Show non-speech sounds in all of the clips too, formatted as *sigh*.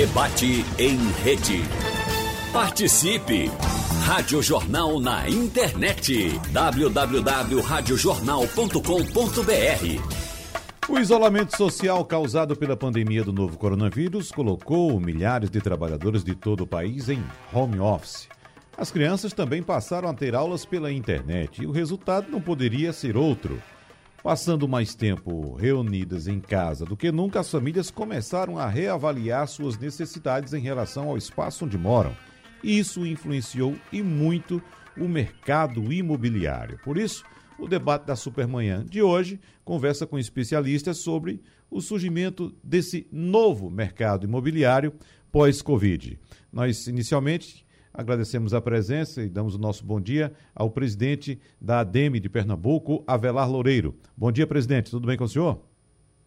Debate em rede. Participe! Rádio Jornal na internet. www.radiojornal.com.br O isolamento social causado pela pandemia do novo coronavírus colocou milhares de trabalhadores de todo o país em home office. As crianças também passaram a ter aulas pela internet e o resultado não poderia ser outro. Passando mais tempo reunidas em casa do que nunca, as famílias começaram a reavaliar suas necessidades em relação ao espaço onde moram. Isso influenciou e muito o mercado imobiliário. Por isso, o debate da Supermanhã de hoje conversa com especialistas sobre o surgimento desse novo mercado imobiliário pós-Covid. Nós, inicialmente, agradecemos a presença e damos o nosso bom dia ao presidente da ADEME de Pernambuco, Avelar Loureiro. Bom dia, presidente. Tudo bem com o senhor?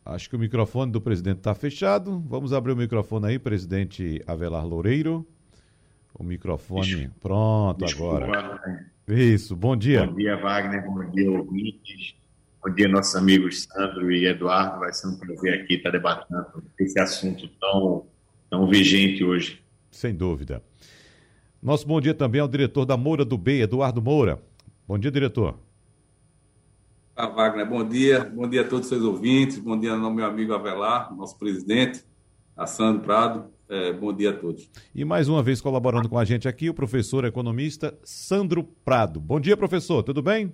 Acho que o microfone do presidente está fechado. Vamos abrir o microfone aí, presidente Avelar Loureiro. O microfone. Pronto, Desculpa, agora. Né? Isso, bom dia. Bom dia, Wagner. Bom dia, ouvintes. Bom dia, nossos amigos Sandro e Eduardo. Vai ser um prazer aqui estar debatendo esse assunto tão, tão vigente hoje. Sem dúvida. Nosso bom dia também ao diretor da Moura do B, Eduardo Moura. Bom dia, diretor. Ah, Wagner, bom dia. Bom dia a todos os seus ouvintes. Bom dia ao meu amigo Avelar, nosso presidente, a Sandro Prado. É, bom dia a todos. E mais uma vez colaborando com a gente aqui, o professor economista Sandro Prado. Bom dia, professor, tudo bem?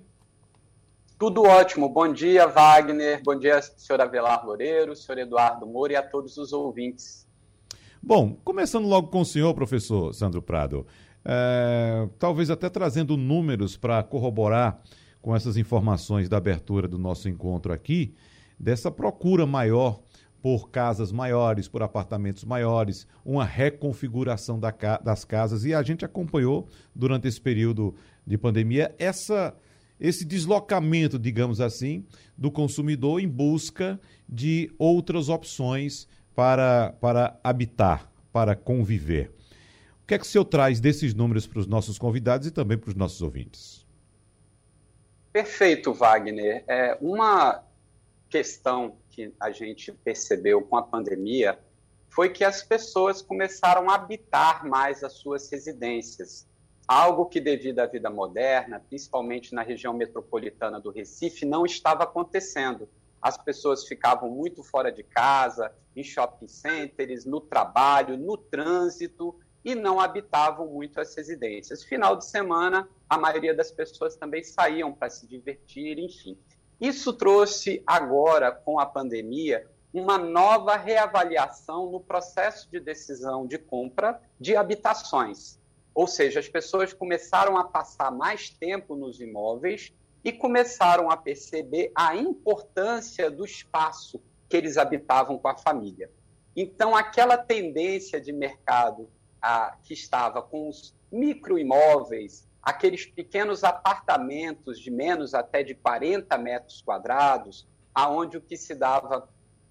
Tudo ótimo. Bom dia, Wagner. Bom dia, senhor Avelar Loureiro, senhor Eduardo Moura e a todos os ouvintes. Bom, começando logo com o senhor, professor Sandro Prado, é, talvez até trazendo números para corroborar com essas informações da abertura do nosso encontro aqui, dessa procura maior por casas maiores, por apartamentos maiores, uma reconfiguração da, das casas. E a gente acompanhou durante esse período de pandemia essa, esse deslocamento, digamos assim, do consumidor em busca de outras opções para, para habitar, para conviver. O que é que o senhor traz desses números para os nossos convidados e também para os nossos ouvintes? Perfeito, Wagner. É, uma questão que a gente percebeu com a pandemia foi que as pessoas começaram a habitar mais as suas residências. Algo que, devido à vida moderna, principalmente na região metropolitana do Recife, não estava acontecendo as pessoas ficavam muito fora de casa, em shopping centers, no trabalho, no trânsito e não habitavam muito as residências. Final de semana, a maioria das pessoas também saíam para se divertir, enfim. Isso trouxe agora, com a pandemia, uma nova reavaliação no processo de decisão de compra de habitações. Ou seja, as pessoas começaram a passar mais tempo nos imóveis e começaram a perceber a importância do espaço que eles habitavam com a família. Então, aquela tendência de mercado que estava com os microimóveis, aqueles pequenos apartamentos de menos até de 40 metros quadrados, aonde o que se dava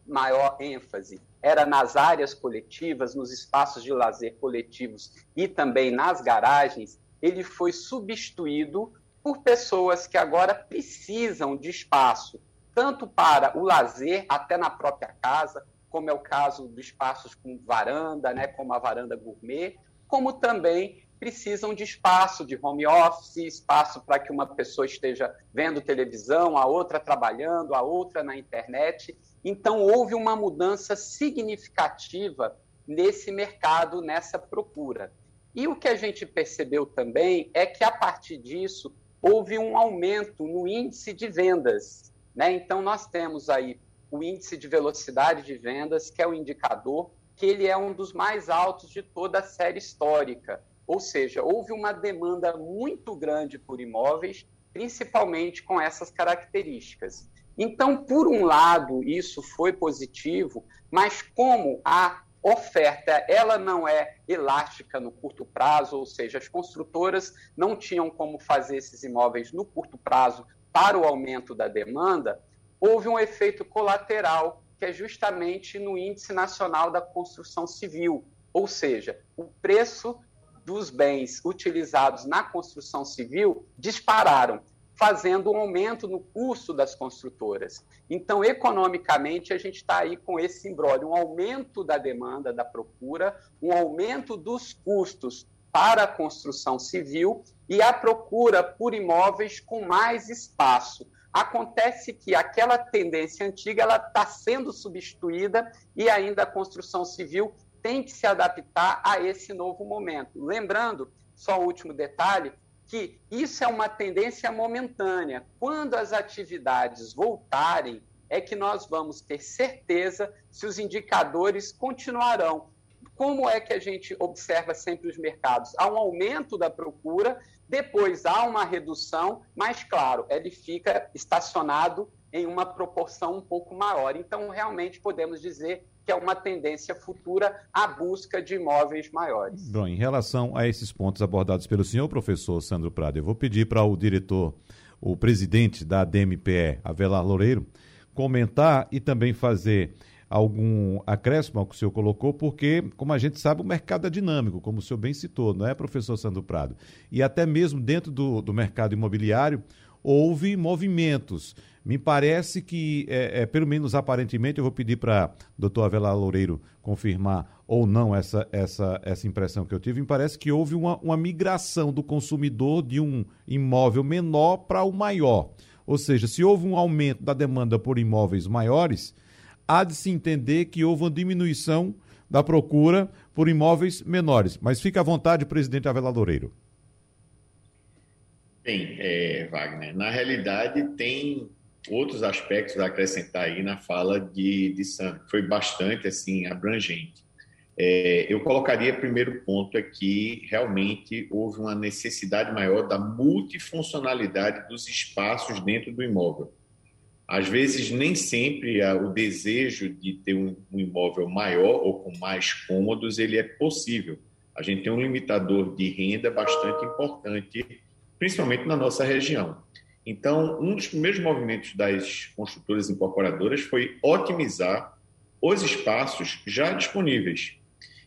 maior ênfase era nas áreas coletivas, nos espaços de lazer coletivos e também nas garagens, ele foi substituído por pessoas que agora precisam de espaço, tanto para o lazer, até na própria casa, como é o caso dos espaços com varanda, né, como a varanda gourmet, como também precisam de espaço de home office, espaço para que uma pessoa esteja vendo televisão, a outra trabalhando, a outra na internet. Então, houve uma mudança significativa nesse mercado, nessa procura. E o que a gente percebeu também é que, a partir disso, houve um aumento no índice de vendas. Né? Então, nós temos aí o índice de velocidade de vendas, que é o indicador que ele é um dos mais altos de toda a série histórica. Ou seja, houve uma demanda muito grande por imóveis, principalmente com essas características. Então, por um lado, isso foi positivo, mas como a oferta ela não é elástica no curto prazo, ou seja, as construtoras não tinham como fazer esses imóveis no curto prazo para o aumento da demanda, houve um efeito colateral que é justamente no Índice Nacional da Construção Civil, ou seja, o preço dos bens utilizados na construção civil dispararam. Fazendo um aumento no custo das construtoras. Então, economicamente, a gente está aí com esse imbróglio, um aumento da demanda, da procura, um aumento dos custos para a construção civil e a procura por imóveis com mais espaço. Acontece que aquela tendência antiga ela está sendo substituída e ainda a construção civil tem que se adaptar a esse novo momento. Lembrando, só o último detalhe, que isso é uma tendência momentânea. Quando as atividades voltarem, é que nós vamos ter certeza se os indicadores continuarão. Como é que a gente observa sempre os mercados? Há um aumento da procura, depois há uma redução, mas, claro, ele fica estacionado em uma proporção um pouco maior. Então, realmente podemos dizer que é uma tendência futura à busca de imóveis maiores. Bom, em relação a esses pontos abordados pelo senhor professor Sandro Prado, eu vou pedir para o diretor, o presidente da DMPE, Avelar Loureiro, comentar e também fazer algum acréscimo ao que o senhor colocou, porque, como a gente sabe, o mercado é dinâmico, como o senhor bem citou, não é, professor Sandro Prado? E até mesmo dentro do, do mercado imobiliário, houve movimentos. Me parece que, é, é, pelo menos aparentemente, eu vou pedir para doutor Avelar Loureiro confirmar ou não essa, essa, essa impressão que eu tive. Me parece que houve uma, uma migração do consumidor de um imóvel menor para o maior. Ou seja, se houve um aumento da demanda por imóveis maiores, há de se entender que houve uma diminuição da procura por imóveis menores. Mas fique à vontade, presidente Avelar Loureiro. Bem, é, Wagner, na realidade tem outros aspectos a acrescentar aí na fala de, de Sam, que foi bastante assim abrangente. É, eu colocaria primeiro ponto aqui, realmente houve uma necessidade maior da multifuncionalidade dos espaços dentro do imóvel. Às vezes, nem sempre o desejo de ter um imóvel maior ou com mais cômodos ele é possível. A gente tem um limitador de renda bastante importante, principalmente na nossa região. Então, um dos primeiros movimentos das construtoras incorporadoras foi otimizar os espaços já disponíveis.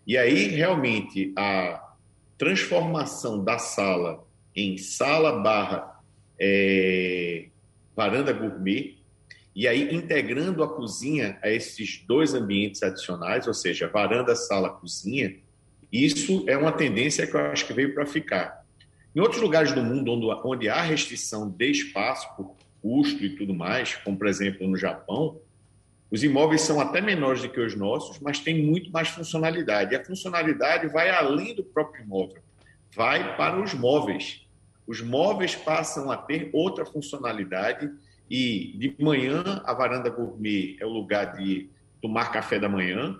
E aí, realmente, a transformação da sala em sala barra é, varanda gourmet, e aí integrando a cozinha a esses dois ambientes adicionais, ou seja, varanda, sala, cozinha, isso é uma tendência que eu acho que veio para ficar. Em outros lugares do mundo onde, onde há restrição de espaço por custo e tudo mais, como por exemplo no Japão, os imóveis são até menores do que os nossos, mas têm muito mais funcionalidade. E a funcionalidade vai além do próprio imóvel, vai para os móveis. Os móveis passam a ter outra funcionalidade e de manhã a varanda gourmet é o lugar de tomar café da manhã,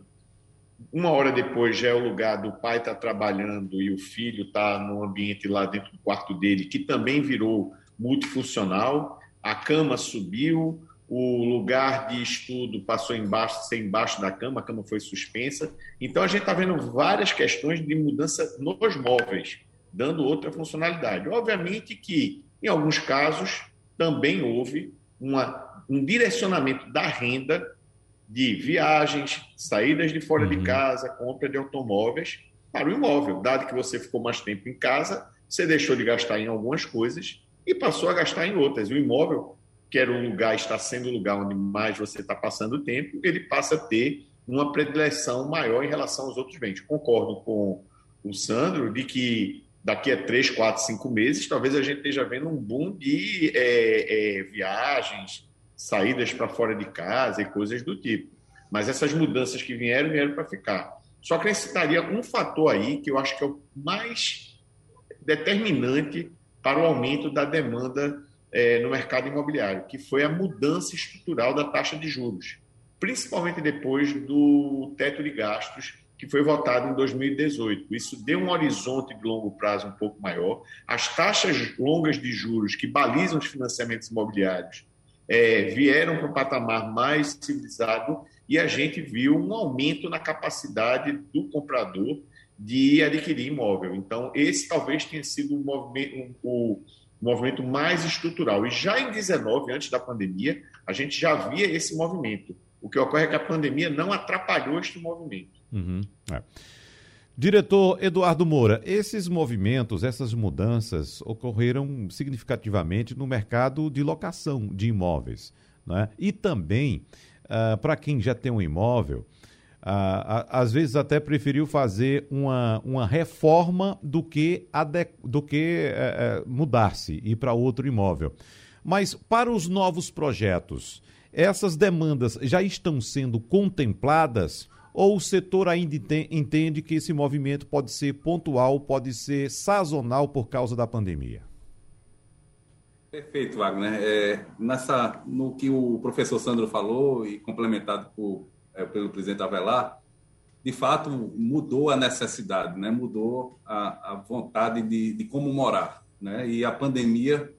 uma hora depois já é o lugar do pai estar tá trabalhando e o filho está no ambiente lá dentro do quarto dele, que também virou multifuncional. A cama subiu, o lugar de estudo passou embaixo, ser embaixo da cama, a cama foi suspensa. Então a gente está vendo várias questões de mudança nos móveis, dando outra funcionalidade. Obviamente que, em alguns casos, também houve uma, um direcionamento da renda de viagens, saídas de fora uhum. de casa, compra de automóveis para o imóvel. Dado que você ficou mais tempo em casa, você deixou de gastar em algumas coisas e passou a gastar em outras. O imóvel, que era o lugar, está sendo o lugar onde mais você está passando o tempo, ele passa a ter uma predileção maior em relação aos outros bens. Concordo com o Sandro de que daqui a três, quatro, cinco meses, talvez a gente esteja vendo um boom de é, é, viagens, saídas para fora de casa e coisas do tipo. Mas essas mudanças que vieram, vieram para ficar. Só acrescentaria um fator aí que eu acho que é o mais determinante para o aumento da demanda é, no mercado imobiliário, que foi a mudança estrutural da taxa de juros, principalmente depois do teto de gastos que foi votado em 2018. Isso deu um horizonte de longo prazo um pouco maior. As taxas longas de juros que balizam os financiamentos imobiliários é, vieram para um patamar mais civilizado e a gente viu um aumento na capacidade do comprador de adquirir imóvel. Então, esse talvez tenha sido um movimento, o movimento mais estrutural. E já em 19, antes da pandemia, a gente já via esse movimento. O que ocorre é que a pandemia não atrapalhou este movimento. Uhum, é. Diretor Eduardo Moura, esses movimentos, essas mudanças ocorreram significativamente no mercado de locação de imóveis. Né? E também, uh, para quem já tem um imóvel, uh, às vezes até preferiu fazer uma, uma reforma do que, do que uh, mudar-se, ir para outro imóvel. Mas para os novos projetos, essas demandas já estão sendo contempladas ou o setor ainda entende que esse movimento pode ser pontual, pode ser sazonal por causa da pandemia? Perfeito, Wagner. É, nessa, no que o professor Sandro falou e complementado por, é, pelo presidente Avelar, de fato mudou a necessidade, né? mudou a, a vontade de, de, como morar. Né? E a pandemia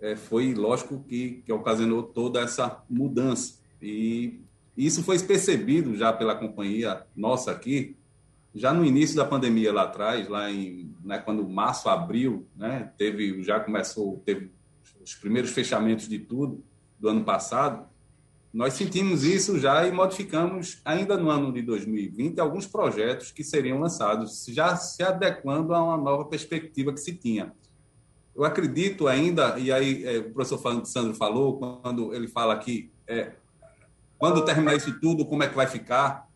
é, foi, lógico, que, que ocasionou toda essa mudança. E isso foi percebido já pela companhia nossa aqui, já no início da pandemia lá atrás, lá em, né, quando março, abril, né, teve, já começou, teve os primeiros fechamentos de tudo do ano passado, nós sentimos isso já e modificamos, ainda no ano de 2020, alguns projetos que seriam lançados, já se adequando a uma nova perspectiva que se tinha. Eu acredito ainda, e aí é, o professor Sandro falou, quando ele fala que é, quando terminar isso tudo, como é que vai ficar?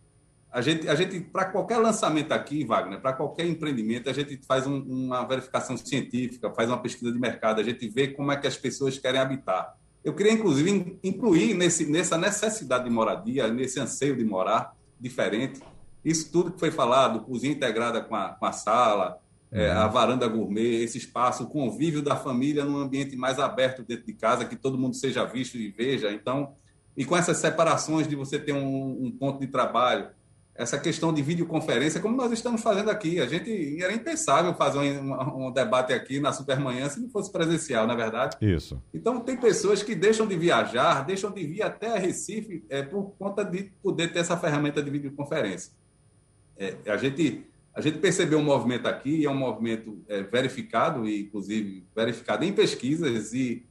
A gente, a gente para qualquer lançamento aqui, Wagner, para qualquer empreendimento, a gente faz um, uma verificação científica, faz uma pesquisa de mercado, a gente vê como é que as pessoas querem habitar. Eu queria, inclusive, incluir nesse, nessa necessidade de moradia, nesse anseio de morar diferente, isso tudo que foi falado, cozinha integrada com a, com a sala, é, a uhum. varanda gourmet, esse espaço, o convívio da família num ambiente mais aberto dentro de casa, que todo mundo seja visto e veja. Então, e com essas separações de você ter um, um, ponto de trabalho, essa questão de videoconferência, como nós estamos fazendo aqui. A gente era impensável fazer um, um, debate aqui na Supermanhã se não fosse presencial, na é verdade? Isso. Então, tem pessoas que deixam de viajar, deixam de vir até Recife é, por conta de poder ter essa ferramenta de videoconferência. É, a, gente, a gente percebeu um movimento aqui, é um movimento é, verificado, e inclusive verificado em pesquisas e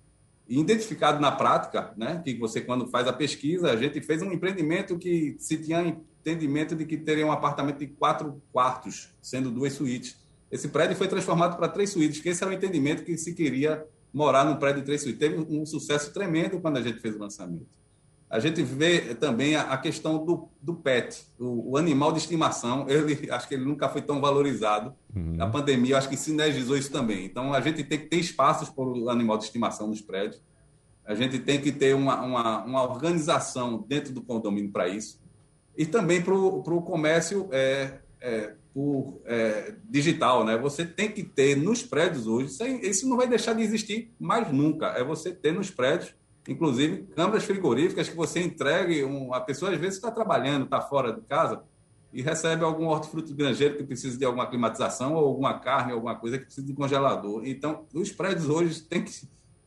identificado na prática, né? Que você quando faz a pesquisa, a gente fez um empreendimento que se tinha entendimento de que teria um apartamento de quatro quartos, sendo duas suítes. Esse prédio foi transformado para três suítes, que esse era o entendimento que se queria morar num prédio de três suítes. Teve um sucesso tremendo quando a gente fez o lançamento. A gente vê também a, questão do, do pet, o, o, animal de estimação. Ele, acho que ele nunca foi tão valorizado. Uhum. A pandemia, acho que sinergizou isso também. Então, a gente tem que ter espaços para o animal de estimação nos prédios. A gente tem que ter uma, uma, uma organização dentro do condomínio para isso. E também para o comércio é, é, por, é, digital. Né? Você tem que ter nos prédios hoje, isso não vai deixar de existir mais nunca. É você ter nos prédios inclusive câmaras frigoríficas que você entregue, um, a pessoa às vezes está trabalhando, está fora de casa e recebe algum hortifruti granjeiro que precisa de alguma climatização ou alguma carne, alguma coisa que precisa de congelador. Então, os prédios hoje tem que,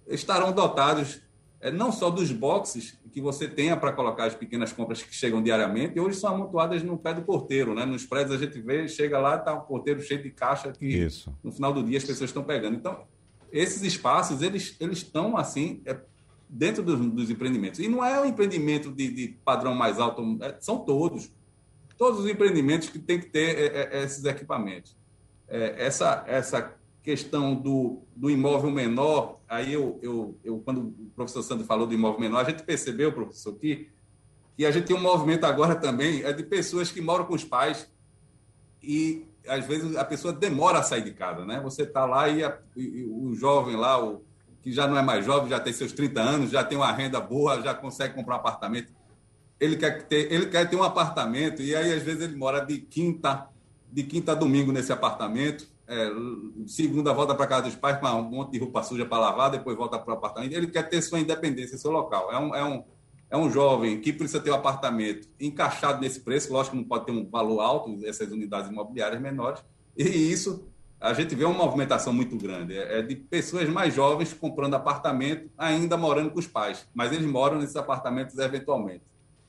estarão dotados é, não só dos boxes que você tenha para colocar as pequenas compras que chegam diariamente, hoje são amontoadas no pé do porteiro, né? Nos prédios a gente vê, chega lá, está o porteiro cheio de caixa que Isso. no final do dia as pessoas estão pegando. Então, esses espaços, eles, eles estão assim, é, dentro dos, dos, empreendimentos. E não é um empreendimento de, de padrão mais alto, é, são todos. Todos os empreendimentos que têm que ter é, é, esses equipamentos. Essa, essa questão do, do imóvel menor, aí eu, eu, eu, quando o professor Sandro falou do imóvel menor, a gente percebeu, professor, que, que a gente tem um movimento agora também é de pessoas que moram com os pais e às vezes a pessoa demora a sair de casa, né? Você está lá e, a, e, o jovem lá, o, que já não é mais jovem, já tem seus 30 anos, já tem uma renda boa, já consegue comprar um apartamento. Ele quer ter, ele quer ter um apartamento e aí às vezes ele mora de quinta, de quinta a domingo nesse apartamento. É, segunda volta para casa dos pais com um monte de roupa suja para lavar, depois volta para o apartamento. Ele quer ter sua independência, seu local. É um, é um, é um jovem que precisa ter um apartamento encaixado nesse preço. Lógico que não pode ter um valor alto, essas unidades imobiliárias menores. E isso a gente vê uma movimentação muito grande. É, é de pessoas mais jovens comprando apartamento, ainda morando com os pais, mas eles moram nesses apartamentos eventualmente.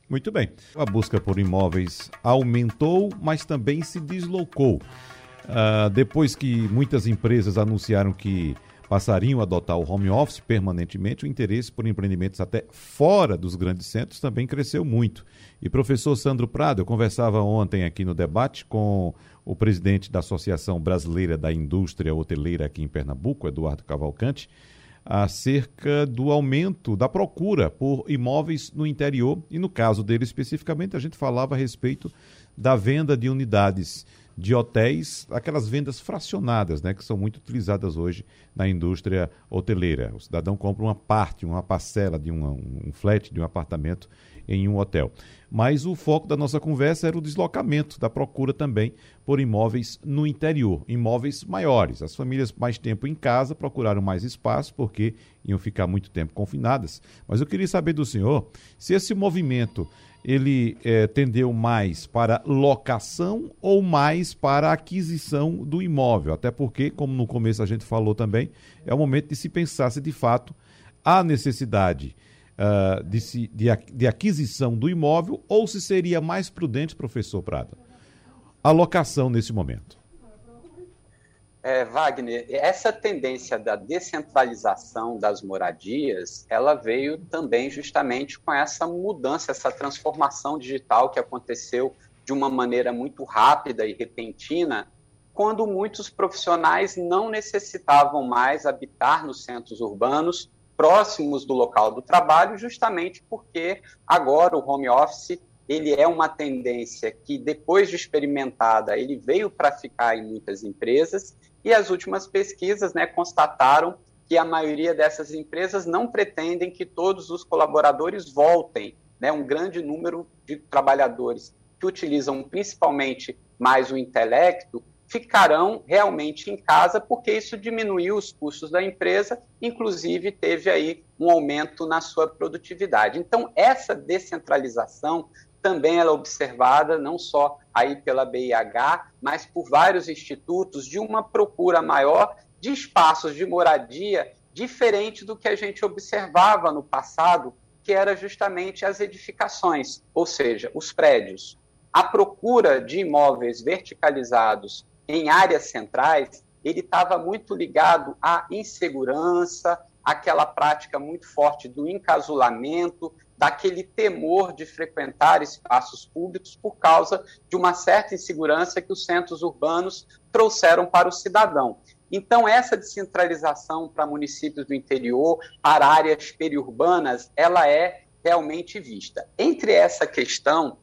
Muito bem. A busca por imóveis aumentou, mas também se deslocou. Uh, depois que muitas empresas anunciaram que passariam a adotar o home office permanentemente, o interesse por empreendimentos até fora dos grandes centros também cresceu muito. E professor Sandro Prado, eu conversava ontem aqui no debate com o presidente da Associação Brasileira da Indústria Hoteleira aqui em Pernambuco, Eduardo Cavalcante, acerca do aumento da procura por imóveis no interior e no caso dele especificamente a gente falava a respeito da venda de unidades de hotéis, aquelas vendas fracionadas, né, que são muito utilizadas hoje na indústria hoteleira. O cidadão compra uma parte, uma parcela de um, um flat, de um apartamento em um hotel. Mas o foco da nossa conversa era o deslocamento da procura também por imóveis no interior, imóveis maiores. As famílias mais tempo em casa procuraram mais espaço porque iam ficar muito tempo confinadas. Mas eu queria saber do senhor se esse movimento ele é, tendeu mais para locação ou mais para aquisição do imóvel? Até porque, como no começo a gente falou também, é o momento de se pensar se de fato há necessidade uh, de, se, de, de aquisição do imóvel ou se seria mais prudente, professor Prada, a locação nesse momento. É, Wagner, essa tendência da descentralização das moradias, ela veio também justamente com essa mudança, essa transformação digital que aconteceu de uma maneira muito rápida e repentina, quando muitos profissionais não necessitavam mais habitar nos centros urbanos próximos do local do trabalho, justamente porque agora o home office ele é uma tendência que depois de experimentada ele veio para ficar em muitas empresas e as últimas pesquisas né, constataram que a maioria dessas empresas não pretendem que todos os colaboradores voltem. Né, um grande número de trabalhadores que utilizam principalmente mais o intelecto ficarão realmente em casa, porque isso diminuiu os custos da empresa, inclusive teve aí um aumento na sua produtividade. Então, essa descentralização também ela é observada não só aí pela BIH, mas por vários institutos de uma procura maior de espaços de moradia diferente do que a gente observava no passado, que era justamente as edificações, ou seja, os prédios. A procura de imóveis verticalizados em áreas centrais, ele estava muito ligado à insegurança, aquela prática muito forte do encasulamento, daquele temor de frequentar espaços públicos por causa de uma certa insegurança que os centros urbanos trouxeram para o cidadão. Então, essa descentralização para municípios do interior, para áreas periurbanas, ela é realmente vista. Entre essa questão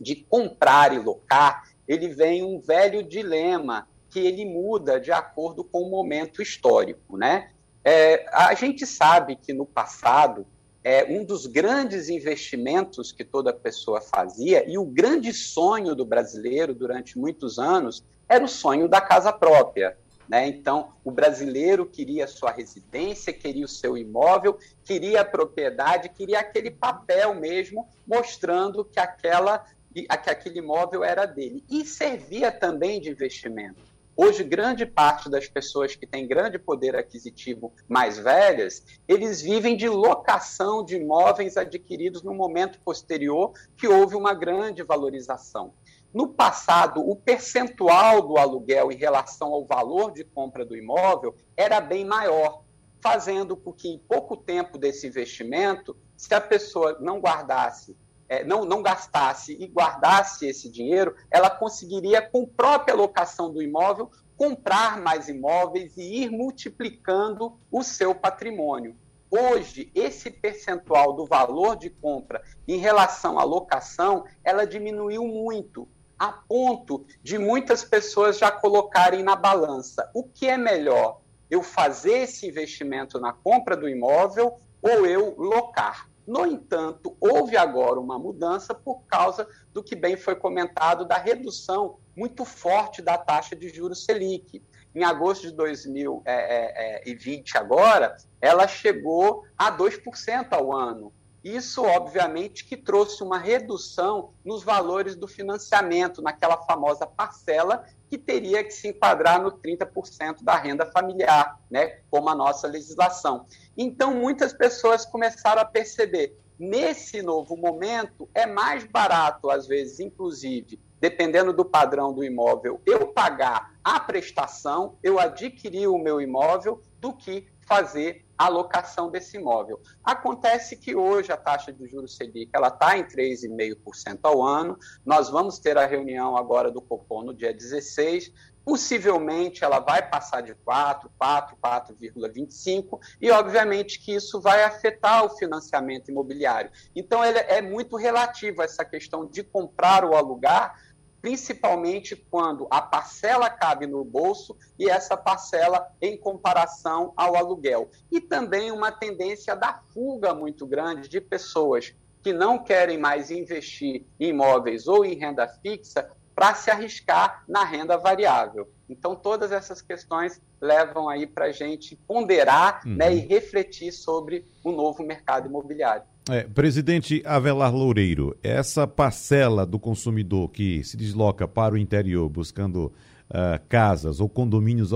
de comprar e locar, ele vem um velho dilema que ele muda de acordo com o momento histórico, né? É, a gente sabe que no passado é, um dos grandes investimentos que toda pessoa fazia, e o grande sonho do brasileiro durante muitos anos, era o sonho da casa própria. Né? Então, o brasileiro queria sua residência, queria o seu imóvel, queria a propriedade, queria aquele papel mesmo, mostrando que, aquela, que aquele imóvel era dele. E servia também de investimento. Hoje, grande parte das pessoas que têm grande poder aquisitivo mais velhas, eles vivem de locação de imóveis adquiridos no momento posterior que houve uma grande valorização. No passado, o percentual do aluguel em relação ao valor de compra do imóvel era bem maior, fazendo com que, em pouco tempo desse investimento, se a pessoa não guardasse não, não gastasse e guardasse esse dinheiro, ela conseguiria, com própria locação do imóvel, comprar mais imóveis e ir multiplicando o seu patrimônio. Hoje, esse percentual do valor de compra em relação à locação, ela diminuiu muito, a ponto de muitas pessoas já colocarem na balança o que é melhor, eu fazer esse investimento na compra do imóvel ou eu locar. No entanto, houve agora uma mudança por causa do que bem foi comentado da redução muito forte da taxa de juros Selic. Em agosto de 2020, é, é, agora, ela chegou a 2% ao ano. Isso, obviamente, que trouxe uma redução nos valores do financiamento, naquela famosa parcela que teria que se enquadrar no 30% da renda familiar, né, como a nossa legislação. Então, muitas pessoas começaram a perceber, nesse novo momento, é mais barato, às vezes, inclusive, dependendo do padrão do imóvel, eu pagar a prestação, eu adquirir o meu imóvel, do que fazer a locação desse imóvel. Acontece que hoje a taxa de juros Selic ela está em 3,5% ao ano. Nós vamos ter a reunião agora do Copom no dia 16. Possivelmente ela vai passar de 4, 4, 4,25 e obviamente que isso vai afetar o financiamento imobiliário. Então ele é muito relativo essa questão de comprar ou alugar principalmente quando a parcela cabe no bolso e essa parcela em comparação ao aluguel. E também uma tendência da fuga muito grande de pessoas que não querem mais investir em imóveis ou em renda fixa para se arriscar na renda variável. Então, todas essas questões levam aí para a gente ponderar uhum. né, e refletir sobre o novo mercado imobiliário. É, presidente Avelar Loureiro, essa parcela do consumidor que se desloca para o interior buscando uh, casas ou condomínios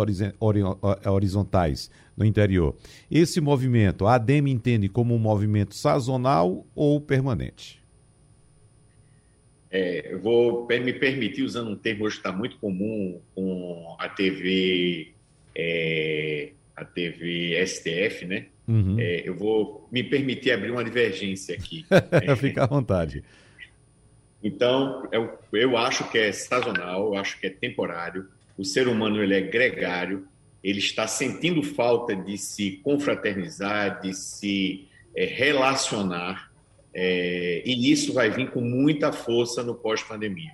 horizontais no interior, esse movimento, a ADEM entende como um movimento sazonal ou permanente? É, eu vou me permitir, usando um termo hoje que está muito comum com a TV, é, a TV STF, né? Uhum. É, eu vou me permitir abrir uma divergência aqui. *laughs* Fica à vontade. Então, eu, eu acho que é sazonal, eu acho que é temporário. O ser humano ele é gregário, ele está sentindo falta de se confraternizar, de se é, relacionar, é, e isso vai vir com muita força no pós-pandemia.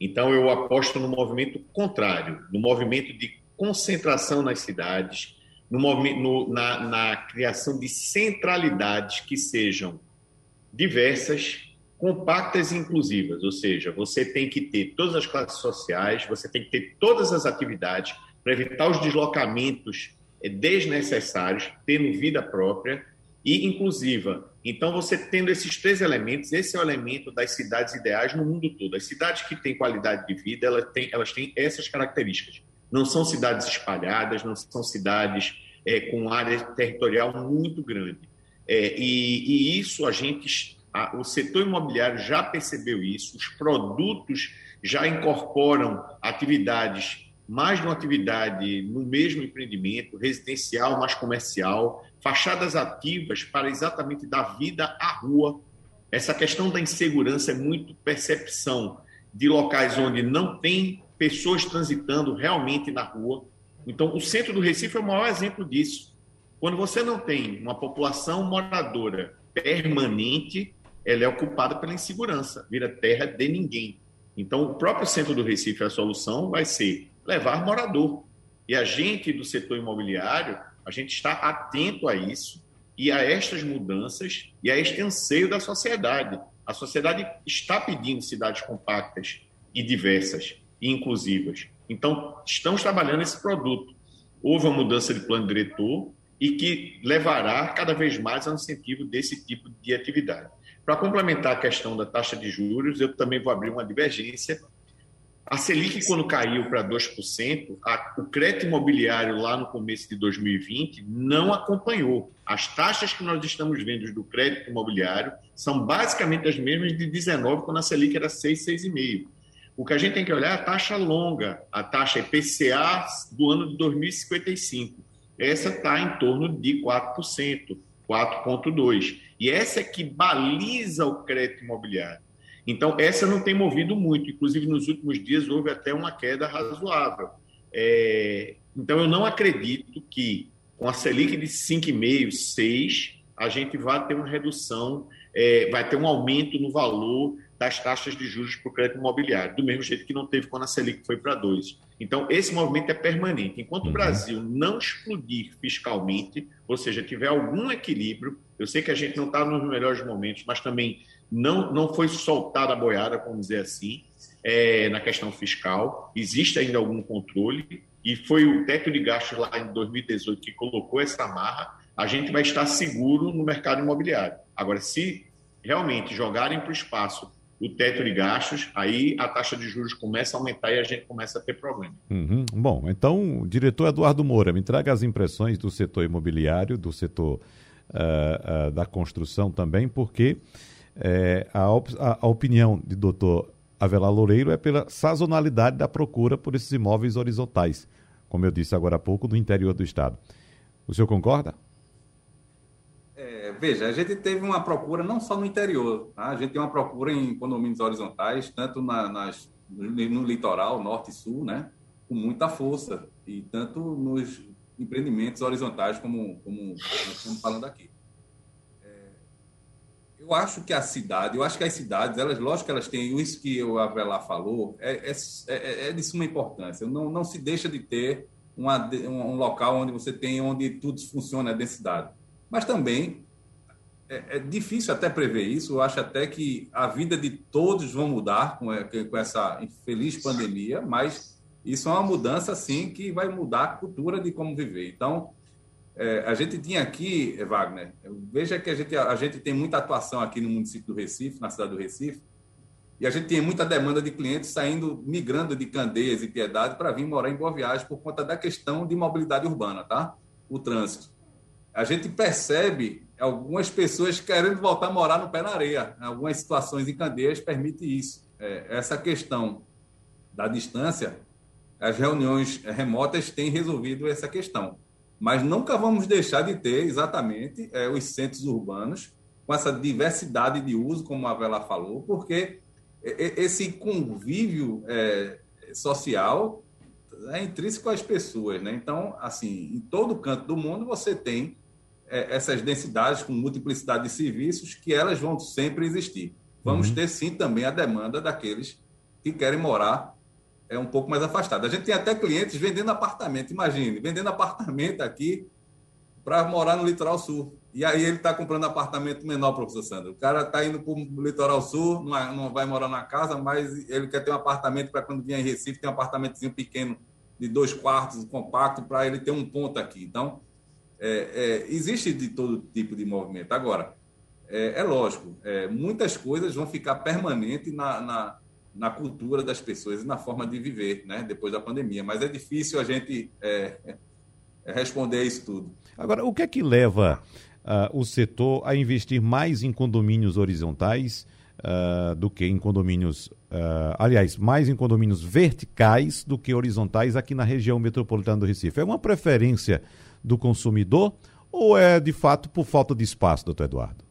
Então, eu aposto no movimento contrário, no movimento de concentração nas cidades, no, no, na, na criação de centralidades que sejam diversas, compactas e inclusivas, ou seja, você tem que ter todas as classes sociais, você tem que ter todas as atividades para evitar os deslocamentos eh, desnecessários, tendo vida própria e inclusiva. Então, você tendo esses três elementos, esse é o elemento das cidades ideais no mundo todo. As cidades que têm qualidade de vida, elas têm, elas têm essas características. Não são cidades espalhadas, não são cidades é, com área territorial muito grande. É, e, e, isso a gente, a, o setor imobiliário já percebeu isso, os produtos já incorporam atividades, mais de uma atividade no mesmo empreendimento, residencial, mais comercial, fachadas ativas para exatamente dar vida à rua. Essa questão da insegurança é muito percepção de locais onde não tem pessoas transitando realmente na rua. Então, o centro do Recife é o maior exemplo disso. Quando você não tem uma população moradora permanente, ela é ocupada pela insegurança, vira terra de ninguém. Então, o próprio centro do Recife, a solução vai ser levar morador. E a gente do setor imobiliário, a gente está atento a isso e a estas mudanças e a este anseio da sociedade. A sociedade está pedindo cidades compactas e diversas e inclusivas. Então, estamos trabalhando esse produto. Houve uma mudança de plano diretor e que levará cada vez mais ao incentivo desse tipo de atividade. Para complementar a questão da taxa de juros, eu também vou abrir uma divergência. A Selic, quando caiu para 2%, a, o crédito imobiliário lá no começo de 2020 não acompanhou. As taxas que nós estamos vendo do crédito imobiliário são basicamente as mesmas de 19, quando a Selic era 6, 6,5. O que a gente tem que olhar é a taxa longa, a taxa IPCA do ano de 2055. Essa está em torno de 4%, 4,2%. E essa é que baliza o crédito imobiliário. Então, essa não tem movido muito. Inclusive, nos últimos dias houve até uma queda razoável. É... Então, eu não acredito que com a Selic de 5,5%, 6%, a gente vai ter uma redução, é... vai ter um aumento no valor das taxas de juros para o crédito imobiliário, do mesmo jeito que não teve quando a Selic foi para 2. Então, esse movimento é permanente. Enquanto uhum. o Brasil não explodir fiscalmente, ou seja, tiver algum equilíbrio, eu sei que a gente não está nos melhores momentos, mas também não, não foi soltada a boiada, vamos dizer assim, é, na questão fiscal. Existe ainda algum controle, e foi o teto de gastos lá em 2018 que colocou essa amarra. A gente vai estar seguro no mercado imobiliário. Agora, se realmente jogarem para o espaço o teto de gastos, aí a taxa de juros começa a aumentar e a gente começa a ter problema. Uhum. Bom, então, diretor Eduardo Moura, me traga as impressões do setor imobiliário, do setor uh, uh, da construção também, porque uh, a, op a, opinião de doutor Avelar Loureiro, é pela sazonalidade da procura por esses imóveis horizontais, como eu disse agora há pouco, do interior do estado. O senhor concorda? Veja, a gente teve uma procura não só no interior, tá? a gente tem uma procura em condomínios horizontais, tanto na, nas, no, no, litoral, norte e sul, né? com muita força, e tanto nos empreendimentos horizontais, como, como nós estamos falando aqui. É, eu acho que a cidade, eu acho que as cidades, elas, lógico que elas têm isso que o Avelar falou, é, é, é, é de suma importância. Não, não se deixa de ter uma, um local onde você tem, onde tudo funciona, a densidade. Mas também é, é, difícil até prever isso. Eu acho até que a vida de todos vão mudar com, com essa infeliz pandemia, mas isso é uma mudança, sim, que vai mudar a cultura de como viver. Então, é, a gente tinha aqui, Wagner, veja que a gente, a gente tem muita atuação aqui no município do Recife, na cidade do Recife, e a gente tinha muita demanda de clientes saindo, migrando de Candeias e Piedade para vir morar em Boa Viagem por conta da questão de mobilidade urbana, tá? O trânsito. A gente percebe algumas pessoas querendo voltar a morar no pé na areia. Algumas situações em Candeias permite isso. É, essa questão da distância as reuniões remotas têm resolvido essa questão. Mas nunca vamos deixar de ter exatamente é, os centros urbanos com essa diversidade de uso, como a Vela falou, porque esse convívio é, social é intrínseco às pessoas, né? Então, assim, em todo canto do mundo você tem essas densidades com multiplicidade de serviços que elas vão sempre existir. Vamos uhum. ter sim também a demanda daqueles que querem morar é um pouco mais afastado. A gente tem até clientes vendendo apartamento, imagine, vendendo apartamento aqui para morar no litoral sul. E aí ele está comprando apartamento menor, professor Sandro. O cara está indo para o litoral sul, não, é, não, vai morar na casa, mas ele quer ter um apartamento para quando vier em Recife, ter um apartamentozinho pequeno de dois quartos, compacto, para ele ter um ponto aqui. Então, é, é, existe de todo tipo de movimento. Agora, é, é lógico, é, muitas coisas vão ficar permanentes na, na na cultura das pessoas e na forma de viver, né, depois da pandemia. Mas é difícil a gente é *laughs* responder a isso tudo. Agora, o que é que leva uh, o setor a investir mais em condomínios horizontais uh, do que em condomínios, uh, aliás, mais em condomínios verticais do que horizontais aqui na região metropolitana do Recife? É uma preferência do consumidor ou é de fato por falta de espaço, doutor Eduardo?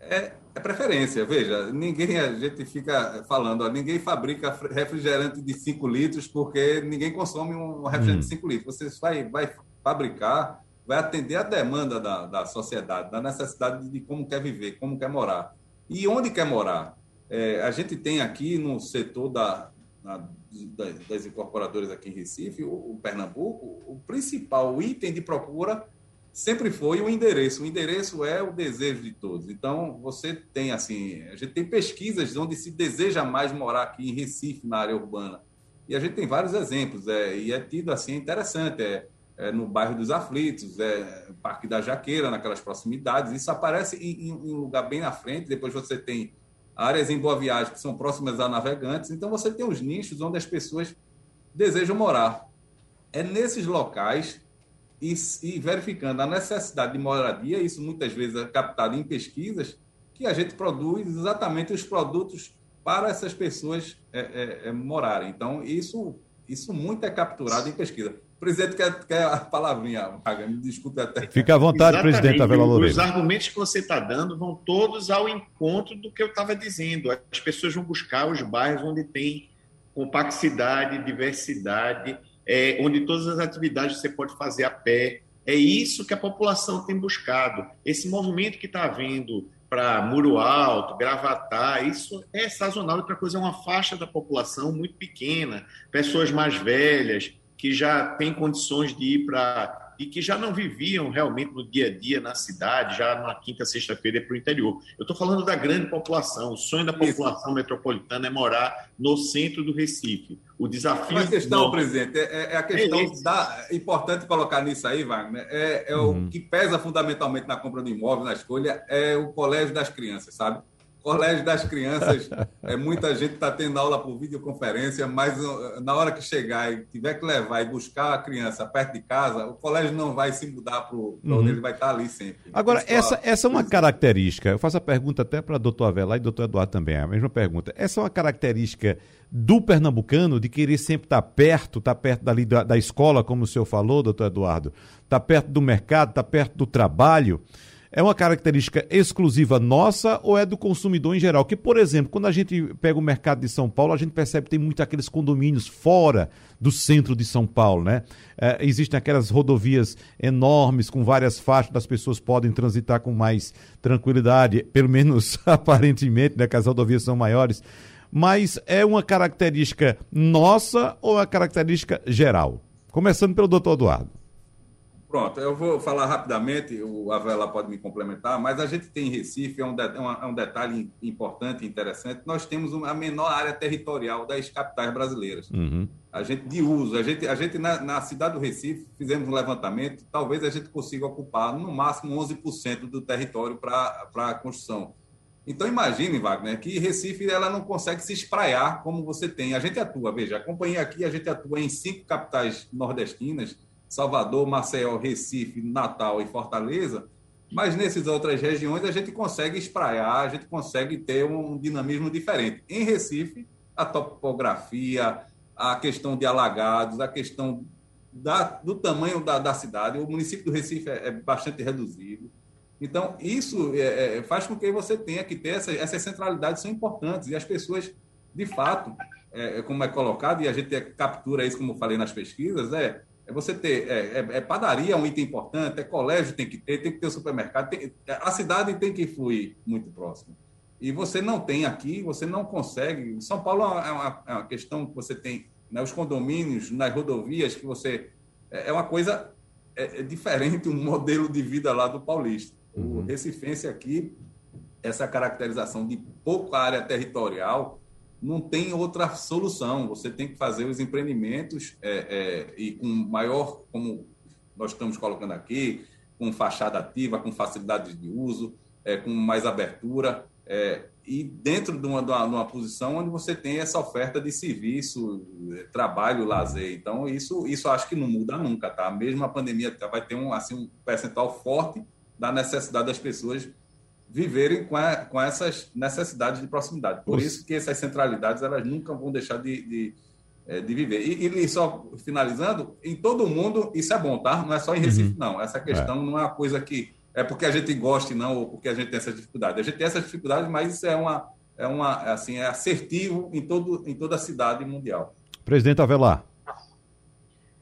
É, é preferência. Veja, ninguém, a gente fica falando, ó, ninguém fabrica refrigerante de 5 litros porque ninguém consome um refrigerante hum. de 5 litros. Você vai, vai fabricar, vai atender a demanda da, da sociedade, da necessidade de como quer viver, como quer morar. E onde quer morar? É, a gente tem aqui no setor da, na, das incorporadoras aqui em Recife, o, o Pernambuco, o principal item de procura sempre foi o endereço. O endereço é o desejo de todos. Então, você tem, assim, a gente tem pesquisas onde se deseja mais morar aqui em Recife, na área urbana. E a gente tem vários exemplos, é, e é tido assim, interessante. É, é no bairro dos Aflitos, é Parque da Jaqueira, naquelas proximidades. Isso aparece em, em, em lugar bem na frente. Depois você tem áreas em Boa Viagem que são próximas a navegantes. Então, você tem os nichos onde as pessoas desejam morar. É nesses locais e, e, verificando a necessidade de moradia, isso muitas vezes é captado em pesquisas, que a gente produz exatamente os produtos para essas pessoas é, é, é, morarem. Então, isso, isso muito é capturado em pesquisa. O presidente quer, quer a palavrinha, me desculpe até. Fica à vontade, Exatamente. presidente Avela Loureiro. Os argumentos que você está dando vão todos ao encontro do que eu estava dizendo. As pessoas vão buscar os bairros onde tem complexidade, diversidade, é, onde todas as atividades você pode fazer a pé. É isso que a população tem buscado. Esse movimento que está havendo para Muro Alto, Gravatar, isso é sazonal. Outra coisa é uma faixa da população muito pequena, pessoas mais velhas, que já têm condições de ir para e que já não viviam realmente no dia a dia na cidade, já na quinta, sexta-feira para o interior. Eu estou falando da grande população. O sonho da população metropolitana é morar no centro do Recife. O desafio. A questão, não... presidente, é, é, a questão é da, é importante colocar nisso aí, Wagner. É, é uhum. o que pesa fundamentalmente na compra do imóvel, na escolha, é o colégio das crianças, sabe? Colégio das Crianças, é, muita gente está tendo aula por videoconferência, mas na hora que chegar e tiver que levar e buscar a criança perto de casa, o colégio não vai se mudar para uhum. onde ele vai estar tá ali sempre. Agora, essa, essa é uma característica, eu faço a pergunta até para o doutor Avelar e doutor Eduardo também, é a mesma pergunta. Essa é uma característica do pernambucano de querer sempre estar tá perto, estar tá perto dali da, da escola, como o senhor falou, doutor Eduardo, estar perto do mercado, estar perto do trabalho é uma característica exclusiva nossa ou é do consumidor em geral? Que, por exemplo, quando a gente pega o mercado de São Paulo, a gente percebe que tem muito aqueles condomínios fora do centro de São Paulo, né? É, existem aquelas rodovias enormes com várias faixas, as pessoas podem transitar com mais tranquilidade, *laughs* pelo menos *laughs* aparentemente, né? Que as rodovias são maiores. Mas é uma característica nossa ou é uma característica geral? Começando pelo doutor Eduardo. Pronto, eu vou falar rapidamente, o Avela pode me complementar, mas a gente tem em Recife, é um, de, é um detalhe importante e interessante, nós temos a menor área territorial das capitais brasileiras. Uhum. A gente de uso, a gente, a gente na, na, cidade do Recife fizemos um levantamento, talvez a gente consiga ocupar no máximo 11% do território para a construção. Então imagine, Wagner, que Recife ela não consegue se espraiar como você tem. A gente atua, veja, a companhia aqui, a gente atua em cinco capitais nordestinas, Salvador, Maceió, Recife, Natal e Fortaleza, mas nessas outras regiões a gente consegue espraiar, a gente consegue ter um dinamismo diferente. Em Recife, a topografia, a questão de alagados, a questão da, do tamanho da, da, cidade, o município do Recife é, é bastante reduzido. Então, isso é, é, faz com que você tenha que ter essa, essas centralidades são importantes e as pessoas, de fato, é, como é colocado, e a gente captura isso, como falei nas pesquisas, é é você ter é, é, é, padaria é um item importante, é colégio tem que ter, tem que ter supermercado, tem, a cidade tem que fluir muito próximo. E você não tem aqui, você não consegue. São Paulo é uma, é uma questão que você tem, né, os condomínios, nas rodovias, que você. É, é uma coisa é, é, diferente, um modelo de vida lá do paulista. Uhum. O Recifense aqui, essa caracterização de pouca área territorial, não tem outra solução. Você tem que fazer os empreendimentos é, é, e com maior, como nós estamos colocando aqui, com fachada ativa, com facilidades de uso, é, com mais abertura, é, e dentro de uma, de, uma, posição onde você tem essa oferta de serviço, trabalho, lazer. Então, isso, isso acho que não muda nunca, tá? Mesmo a pandemia vai ter um, assim, um percentual forte da necessidade das pessoas viverem com, a, com essas necessidades de proximidade. Por isso que essas centralidades elas nunca vão deixar de, de, é, de viver. E, e, só finalizando, em todo mundo isso é bom, tá? Não é só em Recife, uhum. não. Essa questão é. não é uma coisa que é porque a gente gosta não ou porque a gente tem essa dificuldade. A gente tem essa dificuldade, mas isso é uma é uma assim é assertivo em todo em toda a cidade mundial. Presidente Avelar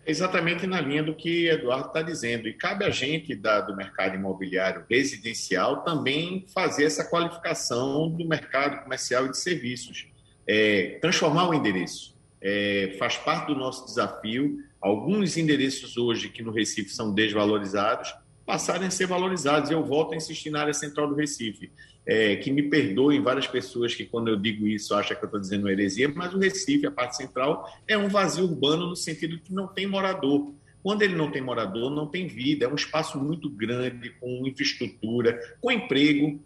exatamente na linha do que Eduardo está dizendo. E cabe a gente da, do mercado imobiliário residencial também fazer essa qualificação do mercado comercial e de serviços. É, transformar o endereço. É, faz parte do nosso desafio. Alguns endereços hoje que no Recife são desvalorizados passarem a ser valorizados. Eu volto a insistir na área central do Recife é, que me perdoem várias pessoas que, quando eu digo isso, acham que eu estou dizendo heresia, mas o Recife, a parte central, é um vazio urbano no sentido que não tem morador. Quando ele não tem morador, não tem vida. É um espaço muito grande, com infraestrutura, com emprego.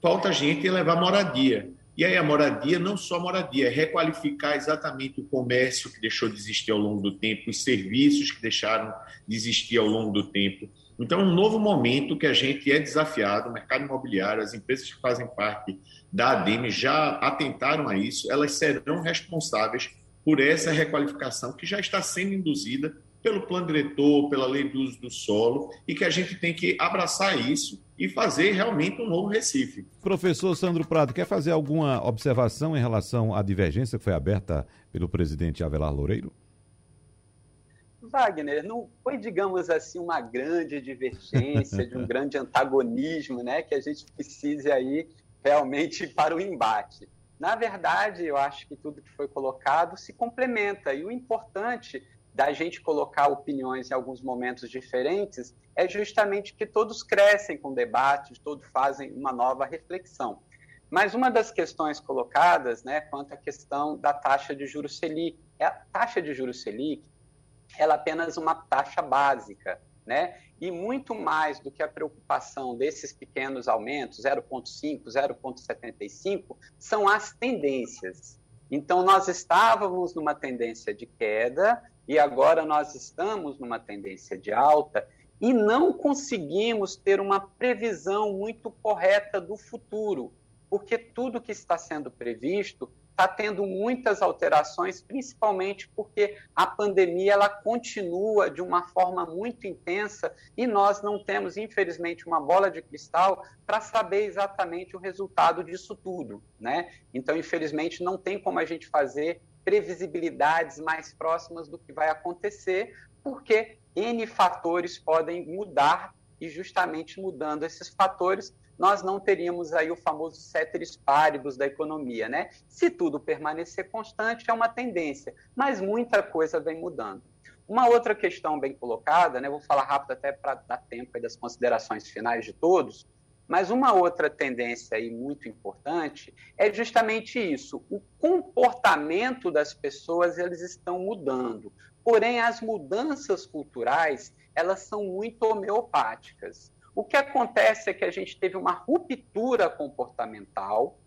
Falta gente levar moradia. E aí a moradia, não só moradia, é requalificar exatamente o comércio que deixou de existir ao longo do tempo, os serviços que deixaram de existir ao longo do tempo. Então, é um novo momento que a gente é desafiado, o mercado imobiliário, as empresas que fazem parte da ADEME já atentaram a isso, elas serão responsáveis por essa requalificação que já está sendo induzida pelo plano diretor, pela lei do uso do solo, e que a gente tem que abraçar isso e fazer realmente um novo Recife. Professor Sandro Prado, quer fazer alguma observação em relação à divergência que foi aberta pelo presidente Avelar Loureiro? Wagner, não foi, digamos assim, uma grande divergência, de um *laughs* grande antagonismo, né, que a gente precise aí realmente *laughs* para o embate. Na verdade, eu acho que tudo que foi colocado se complementa, e o importante da gente colocar opiniões em alguns momentos diferentes é justamente que todos crescem com debates, todos fazem uma nova reflexão. Mas uma das questões colocadas, né, quanto à questão da taxa de juros Selic, é a taxa de juros Selic ela é apenas uma taxa básica. né? E muito mais do que a preocupação desses pequenos aumentos, 0,5, 0,75, são as tendências. Então, nós estávamos numa tendência de queda e agora nós estamos numa tendência de alta e não conseguimos ter uma previsão muito correta do futuro, porque tudo que está sendo previsto está tendo muitas alterações, principalmente porque a pandemia ela continua de uma forma muito intensa e nós não temos, infelizmente, uma bola de cristal para saber exatamente o resultado disso tudo, né? Então, infelizmente, não tem como a gente fazer previsibilidades mais próximas do que vai acontecer, porque N fatores podem mudar e justamente mudando esses fatores, nós não teríamos aí o famoso ceteris paribus da economia, né? Se tudo permanecer constante, é uma tendência, mas muita coisa vem mudando. Uma outra questão bem colocada, né? Vou falar rápido até para dar tempo das considerações finais de todos, mas uma outra tendência aí muito importante é justamente isso. O comportamento das pessoas, eles estão mudando. Porém, as mudanças culturais, elas são muito homeopáticas. O que acontece é que a gente teve uma ruptura comportamental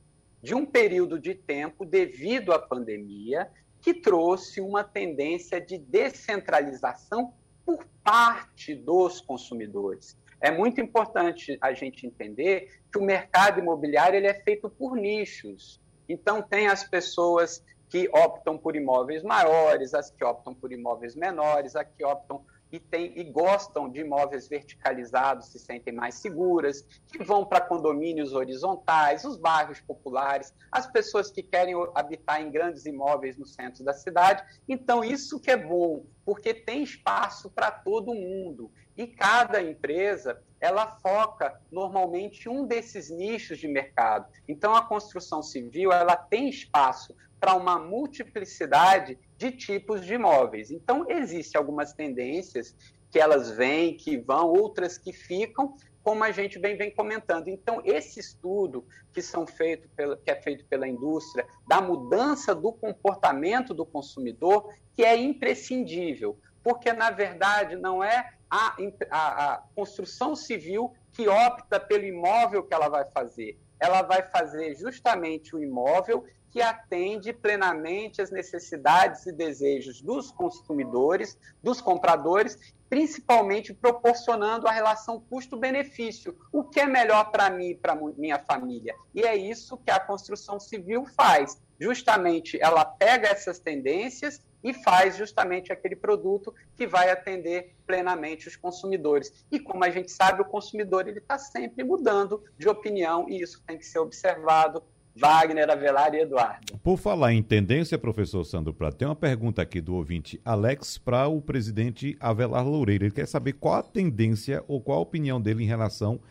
de um período de tempo devido à pandemia, que trouxe uma tendência de descentralização por parte dos consumidores. É muito importante a gente entender que o mercado imobiliário ele é feito por nichos. Então, tem as pessoas que optam por imóveis maiores, as que optam por imóveis menores, as que optam e, tem, e gostam de imóveis verticalizados, se sentem mais seguras, que vão para condomínios horizontais, os bairros populares, as pessoas que querem habitar em grandes imóveis no centro da cidade. Então, isso que é bom, porque tem espaço para todo mundo. E cada empresa, ela foca normalmente um desses nichos de mercado. Então, a construção civil, ela tem espaço para uma multiplicidade de tipos de imóveis. Então, existem algumas tendências que elas vêm, que vão, outras que ficam, como a gente vem, vem comentando. Então, esse estudo que, são feito pela, que é feito pela indústria, da mudança do comportamento do consumidor, que é imprescindível, porque, na verdade, não é a, a, a construção civil que opta pelo imóvel que ela vai fazer. Ela vai fazer justamente o imóvel que atende plenamente as necessidades e desejos dos consumidores, dos compradores, principalmente proporcionando a relação custo-benefício. O que é melhor para mim e para minha família? E é isso que a construção civil faz. Justamente ela pega essas tendências e faz justamente aquele produto que vai atender plenamente os consumidores. E como a gente sabe, o consumidor ele está sempre mudando de opinião e isso tem que ser observado Wagner, Avelar e Eduardo. Por falar em tendência, professor Sandro Prato, tem uma pergunta aqui do ouvinte Alex para o presidente Avelar Loureiro. Ele quer saber qual a tendência ou qual a opinião dele em relação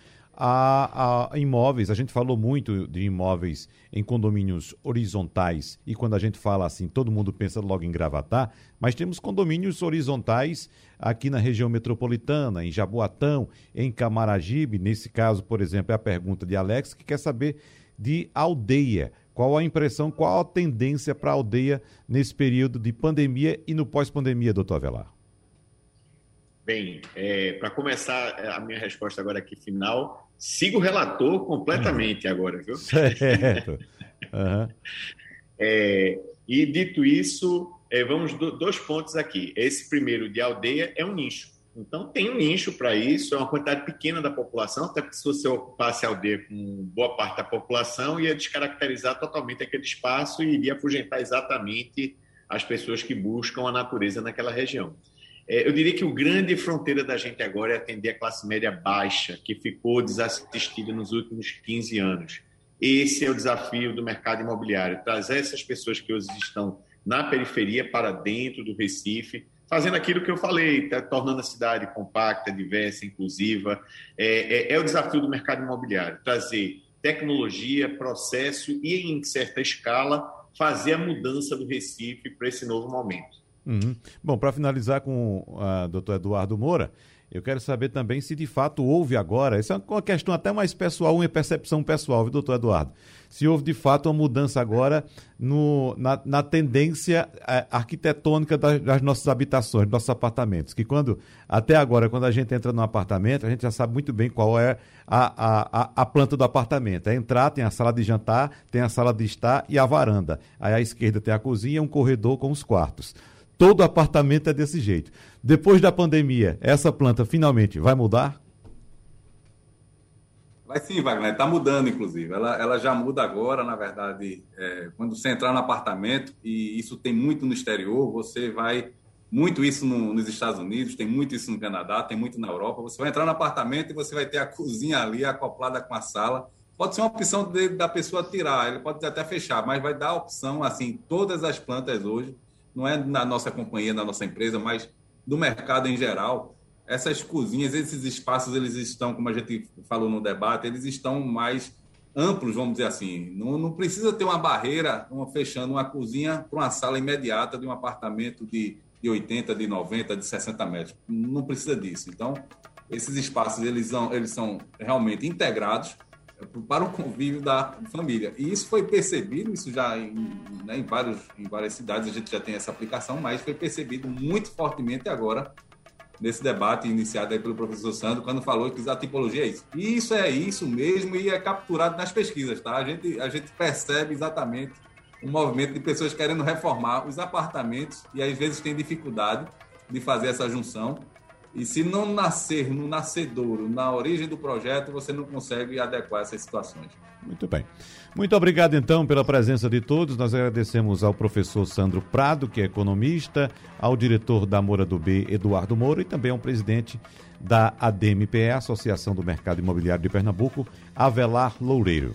a, a, imóveis. A gente falou muito de imóveis em condomínios horizontais e quando a gente fala assim, todo mundo pensa logo em Gravatar, mas temos condomínios horizontais aqui na região metropolitana, em Jaboatão, em Camaragibe. Nesse caso, por exemplo, é a pergunta de Alex que quer saber de aldeia. Qual a impressão, qual a tendência para a aldeia nesse período de pandemia e no pós-pandemia, doutor Avelar? Bem, é, para começar a minha resposta agora aqui final, sigo o relator completamente uhum. agora, viu? Certo. Uhum. *laughs* é, e dito isso, é, vamos do, dois pontos aqui. Esse primeiro de aldeia é um nicho. Então, tem um nicho para isso, é uma quantidade pequena da população, até porque se você ocupasse a aldeia com boa parte da população, ia descaracterizar totalmente aquele espaço e iria afugentar exatamente as pessoas que buscam a natureza naquela região. É, eu diria que o grande fronteira da gente agora é atender a classe média baixa, que ficou desassistida nos últimos 15 anos. Esse é o desafio do mercado imobiliário, trazer essas pessoas que hoje estão na periferia para dentro do Recife, fazendo aquilo que eu falei, tá, tornando a cidade compacta, diversa, inclusiva. É, é, é, o desafio do mercado imobiliário, trazer tecnologia, processo e, em certa escala, fazer a mudança do Recife para esse novo momento. Uhum. Bom, para finalizar com o uh, doutor Eduardo Moura, eu quero saber também se de fato houve agora, essa é uma questão até mais pessoal, uma percepção pessoal, viu, doutor Eduardo? Se houve de fato uma mudança agora no, na, na tendência é, arquitetônica das, das, nossas habitações, dos nossos apartamentos. Que quando, até agora, quando a gente entra num apartamento, a gente já sabe muito bem qual é a, a, a planta do apartamento. É entrar, tem a sala de jantar, tem a sala de estar e a varanda. Aí à esquerda tem a cozinha, um corredor com os quartos. Todo apartamento é desse jeito. Depois da pandemia, essa planta finalmente vai mudar? Vai sim, Wagner. Está mudando, inclusive. Ela, ela já muda agora, na verdade. É, quando você entrar no apartamento, e isso tem muito no exterior, você vai. Muito isso no, nos Estados Unidos, tem muito isso no Canadá, tem muito na Europa. Você vai entrar no apartamento e você vai ter a cozinha ali acoplada com a sala. Pode ser uma opção de, da pessoa tirar, ele pode até fechar, mas vai dar a opção, assim, todas as plantas hoje não é na nossa companhia, na nossa empresa, mas do mercado em geral. Essas cozinhas, esses espaços, eles estão, como a gente falou no debate, eles estão mais amplos, vamos dizer assim. Não, não precisa ter uma barreira uma, fechando uma cozinha para uma sala imediata de um apartamento de, de 80, de 90, de 60 metros. Não precisa disso. Então, esses espaços eles são, eles são realmente integrados para o convívio da família. E isso foi percebido, isso já em, né, em, vários, em várias cidades a gente já tem essa aplicação, mas foi percebido muito fortemente agora nesse debate iniciado aí pelo professor Sandro, quando falou que a tipologia é isso. E isso é isso mesmo e é capturado nas pesquisas, tá? A gente, a gente percebe exatamente um movimento de pessoas querendo reformar os apartamentos e às vezes tem dificuldade de fazer essa junção e se não nascer no nascedouro, na origem do projeto, você não consegue adequar essas situações. Muito bem. Muito obrigado, então, pela presença de todos. Nós agradecemos ao professor Sandro Prado, que é economista, ao diretor da Moura do B, Eduardo Moura, e também ao presidente da ADMPE, Associação do Mercado Imobiliário de Pernambuco, Avelar Loureiro.